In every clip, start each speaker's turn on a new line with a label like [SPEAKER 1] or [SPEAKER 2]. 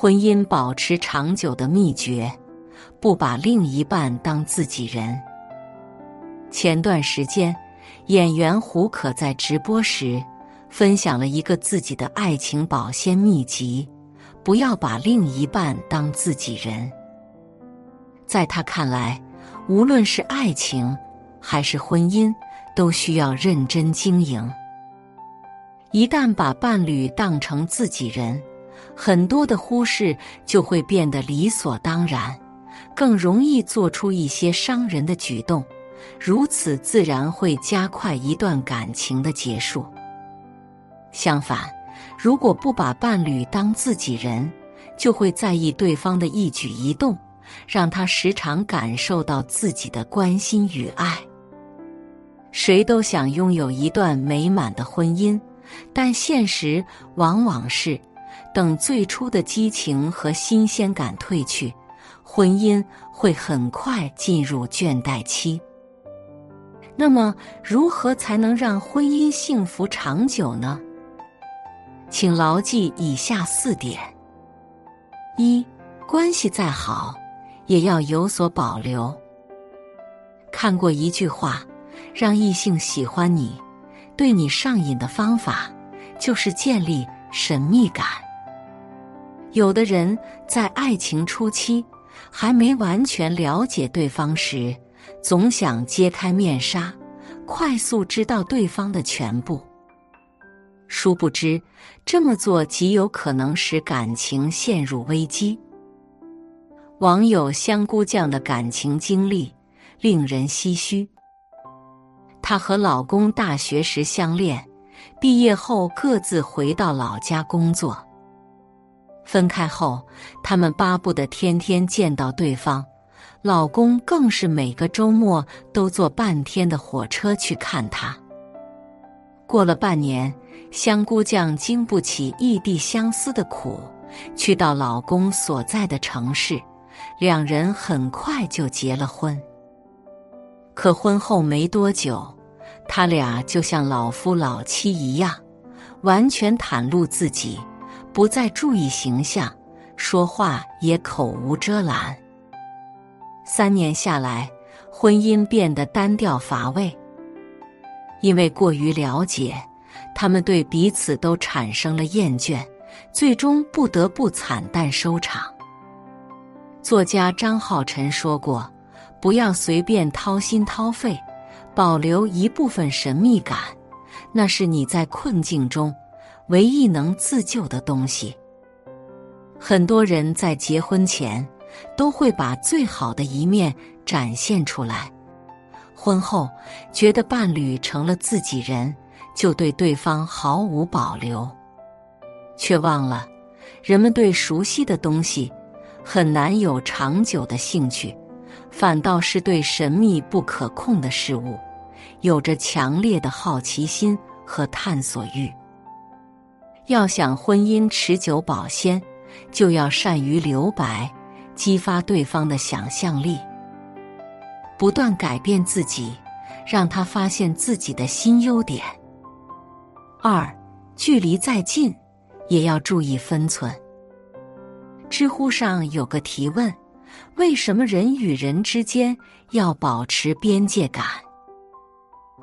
[SPEAKER 1] 婚姻保持长久的秘诀：不把另一半当自己人。前段时间，演员胡可在直播时分享了一个自己的爱情保鲜秘籍：不要把另一半当自己人。在他看来，无论是爱情还是婚姻，都需要认真经营。一旦把伴侣当成自己人，很多的忽视就会变得理所当然，更容易做出一些伤人的举动，如此自然会加快一段感情的结束。相反，如果不把伴侣当自己人，就会在意对方的一举一动，让他时常感受到自己的关心与爱。谁都想拥有一段美满的婚姻，但现实往往是。等最初的激情和新鲜感褪去，婚姻会很快进入倦怠期。那么，如何才能让婚姻幸福长久呢？请牢记以下四点：一、关系再好，也要有所保留。看过一句话，让异性喜欢你、对你上瘾的方法，就是建立神秘感。有的人在爱情初期还没完全了解对方时，总想揭开面纱，快速知道对方的全部。殊不知，这么做极有可能使感情陷入危机。网友香菇酱的感情经历令人唏嘘。她和老公大学时相恋，毕业后各自回到老家工作。分开后，他们巴不得天天见到对方，老公更是每个周末都坐半天的火车去看她。过了半年，香菇酱经不起异地相思的苦，去到老公所在的城市，两人很快就结了婚。可婚后没多久，他俩就像老夫老妻一样，完全袒露自己。不再注意形象，说话也口无遮拦。三年下来，婚姻变得单调乏味。因为过于了解，他们对彼此都产生了厌倦，最终不得不惨淡收场。作家张浩晨说过：“不要随便掏心掏肺，保留一部分神秘感，那是你在困境中。”唯一能自救的东西。很多人在结婚前都会把最好的一面展现出来，婚后觉得伴侣成了自己人，就对对方毫无保留，却忘了人们对熟悉的东西很难有长久的兴趣，反倒是对神秘不可控的事物有着强烈的好奇心和探索欲。要想婚姻持久保鲜，就要善于留白，激发对方的想象力，不断改变自己，让他发现自己的新优点。二，距离再近，也要注意分寸。知乎上有个提问：为什么人与人之间要保持边界感？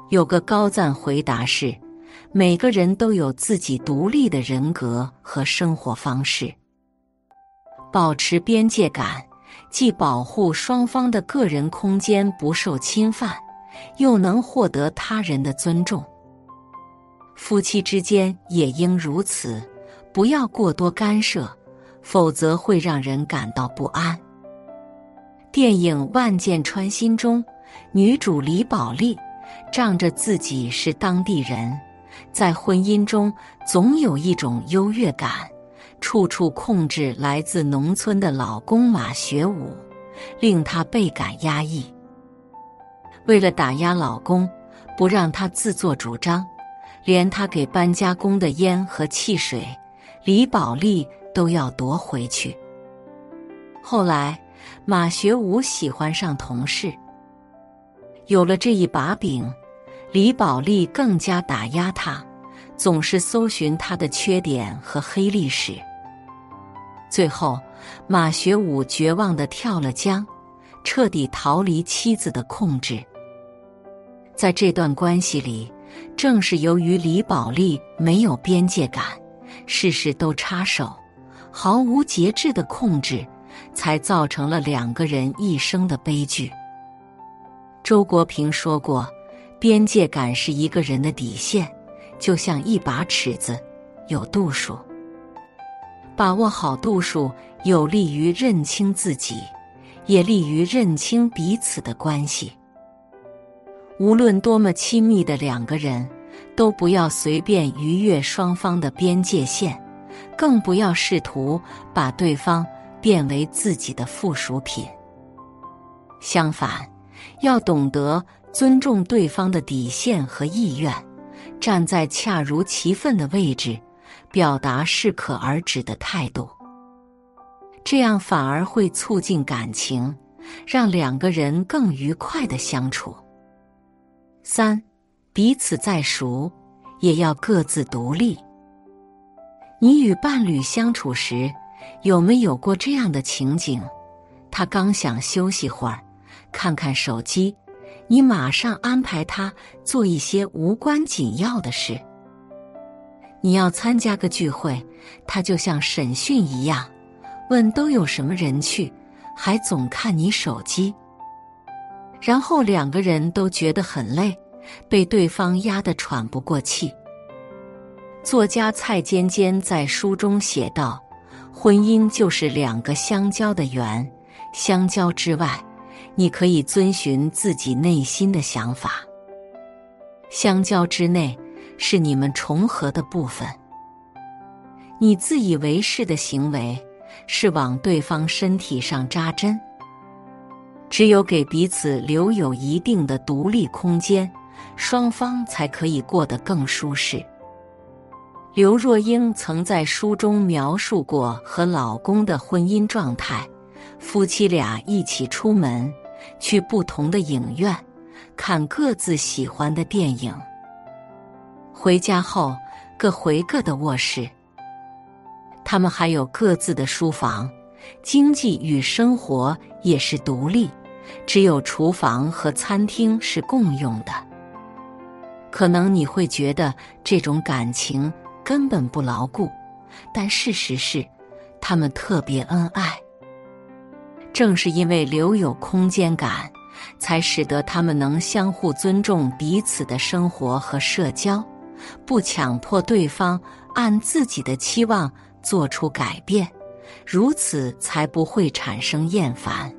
[SPEAKER 1] 有个高赞回答是。每个人都有自己独立的人格和生活方式，保持边界感，既保护双方的个人空间不受侵犯，又能获得他人的尊重。夫妻之间也应如此，不要过多干涉，否则会让人感到不安。电影《万箭穿心》中，女主李宝莉仗着自己是当地人。在婚姻中，总有一种优越感，处处控制来自农村的老公马学武，令她倍感压抑。为了打压老公，不让他自作主张，连他给搬家工的烟和汽水，李宝莉都要夺回去。后来，马学武喜欢上同事，有了这一把柄。李宝莉更加打压他，总是搜寻他的缺点和黑历史。最后，马学武绝望的跳了江，彻底逃离妻子的控制。在这段关系里，正是由于李宝莉没有边界感，事事都插手，毫无节制的控制，才造成了两个人一生的悲剧。周国平说过：“边界感是一个人的底线，就像一把尺子，有度数。把握好度数，有利于认清自己，也利于认清彼此的关系。”无论多么亲密的两个人，都不要随便逾越双方的边界线，更不要试图把对方变为自己的附属品。相反，要懂得尊重对方的底线和意愿，站在恰如其分的位置，表达适可而止的态度。这样反而会促进感情，让两个人更愉快的相处。三，彼此再熟，也要各自独立。你与伴侣相处时，有没有过这样的情景？他刚想休息会儿，看看手机，你马上安排他做一些无关紧要的事。你要参加个聚会，他就像审讯一样，问都有什么人去，还总看你手机。然后两个人都觉得很累，被对方压得喘不过气。作家蔡坚坚在书中写道：“婚姻就是两个相交的圆，相交之外，你可以遵循自己内心的想法；相交之内，是你们重合的部分。你自以为是的行为，是往对方身体上扎针。”只有给彼此留有一定的独立空间，双方才可以过得更舒适。刘若英曾在书中描述过和老公的婚姻状态：夫妻俩一起出门，去不同的影院看各自喜欢的电影，回家后各回各的卧室。他们还有各自的书房。经济与生活也是独立，只有厨房和餐厅是共用的。可能你会觉得这种感情根本不牢固，但事实是，他们特别恩爱。正是因为留有空间感，才使得他们能相互尊重彼此的生活和社交，不强迫对方按自己的期望做出改变。如此才不会产生厌烦。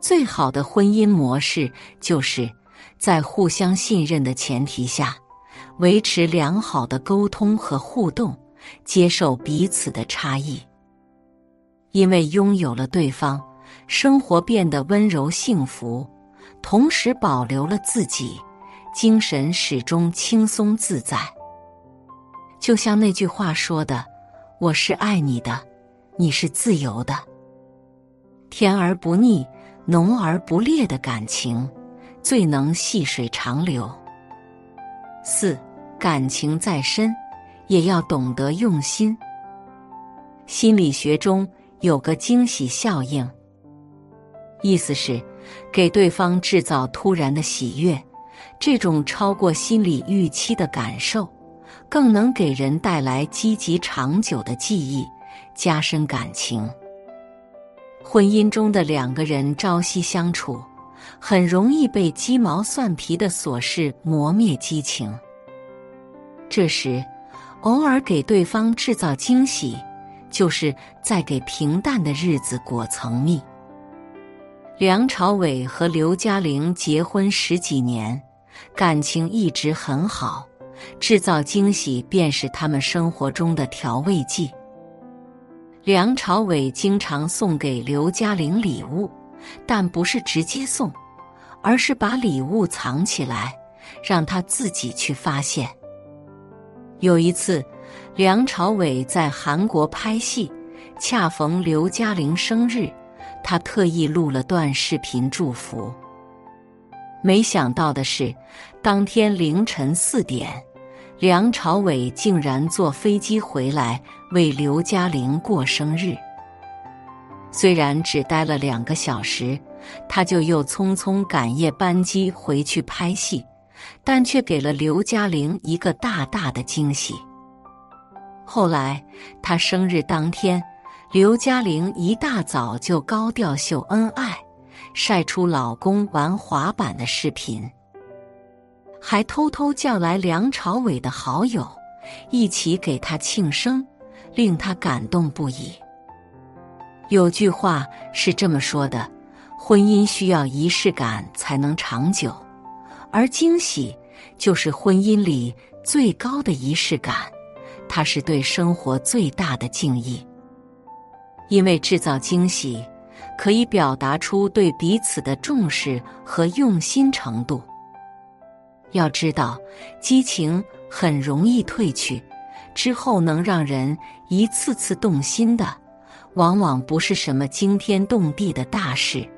[SPEAKER 1] 最好的婚姻模式就是在互相信任的前提下，维持良好的沟通和互动，接受彼此的差异。因为拥有了对方，生活变得温柔幸福，同时保留了自己，精神始终轻松自在。就像那句话说的：“我是爱你的。”你是自由的，甜而不腻、浓而不烈的感情，最能细水长流。四，感情再深，也要懂得用心。心理学中有个惊喜效应，意思是给对方制造突然的喜悦，这种超过心理预期的感受，更能给人带来积极长久的记忆。加深感情。婚姻中的两个人朝夕相处，很容易被鸡毛蒜皮的琐事磨灭激情。这时，偶尔给对方制造惊喜，就是在给平淡的日子裹层蜜。梁朝伟和刘嘉玲结婚十几年，感情一直很好，制造惊喜便是他们生活中的调味剂。梁朝伟经常送给刘嘉玲礼物，但不是直接送，而是把礼物藏起来，让他自己去发现。有一次，梁朝伟在韩国拍戏，恰逢刘嘉玲生日，他特意录了段视频祝福。没想到的是，当天凌晨四点，梁朝伟竟然坐飞机回来为刘嘉玲过生日。虽然只待了两个小时，他就又匆匆赶夜班机回去拍戏，但却给了刘嘉玲一个大大的惊喜。后来，他生日当天，刘嘉玲一大早就高调秀恩爱，晒出老公玩滑板的视频，还偷偷叫来梁朝伟的好友一起给他庆生，令他感动不已。有句话是这么说的：婚姻需要仪式感才能长久，而惊喜就是婚姻里最高的仪式感。它是对生活最大的敬意，因为制造惊喜可以表达出对彼此的重视和用心程度。要知道，激情很容易褪去，之后能让人一次次动心的，往往不是什么惊天动地的大事，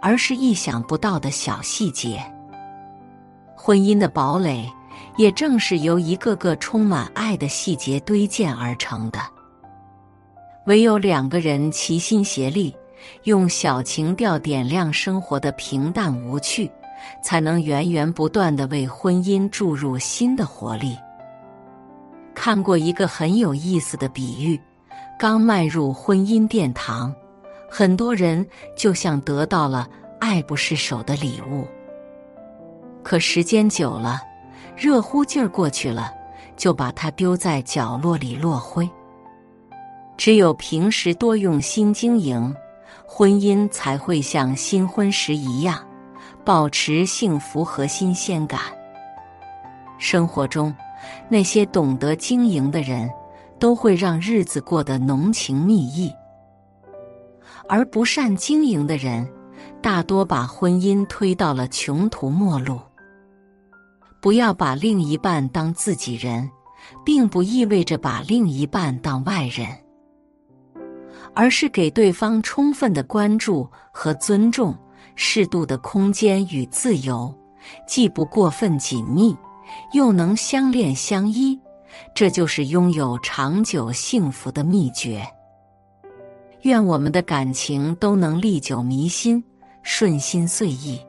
[SPEAKER 1] 而是意想不到的小细节。婚姻的堡垒。也正是由一个个充满爱的细节堆建而成的。唯有两个人齐心协力，用小情调点亮生活的平淡无趣，才能源源不断的为婚姻注入新的活力。看过一个很有意思的比喻：刚迈入婚姻殿堂，很多人就像得到了爱不释手的礼物，可时间久了。热乎劲儿过去了，就把它丢在角落里落灰。只有平时多用心经营，婚姻才会像新婚时一样，保持幸福和新鲜感。生活中，那些懂得经营的人，都会让日子过得浓情蜜意；而不善经营的人，大多把婚姻推到了穷途末路。不要把另一半当自己人，并不意味着把另一半当外人，而是给对方充分的关注和尊重，适度的空间与自由，既不过分紧密，又能相恋相依，这就是拥有长久幸福的秘诀。愿我们的感情都能历久弥新，顺心遂意。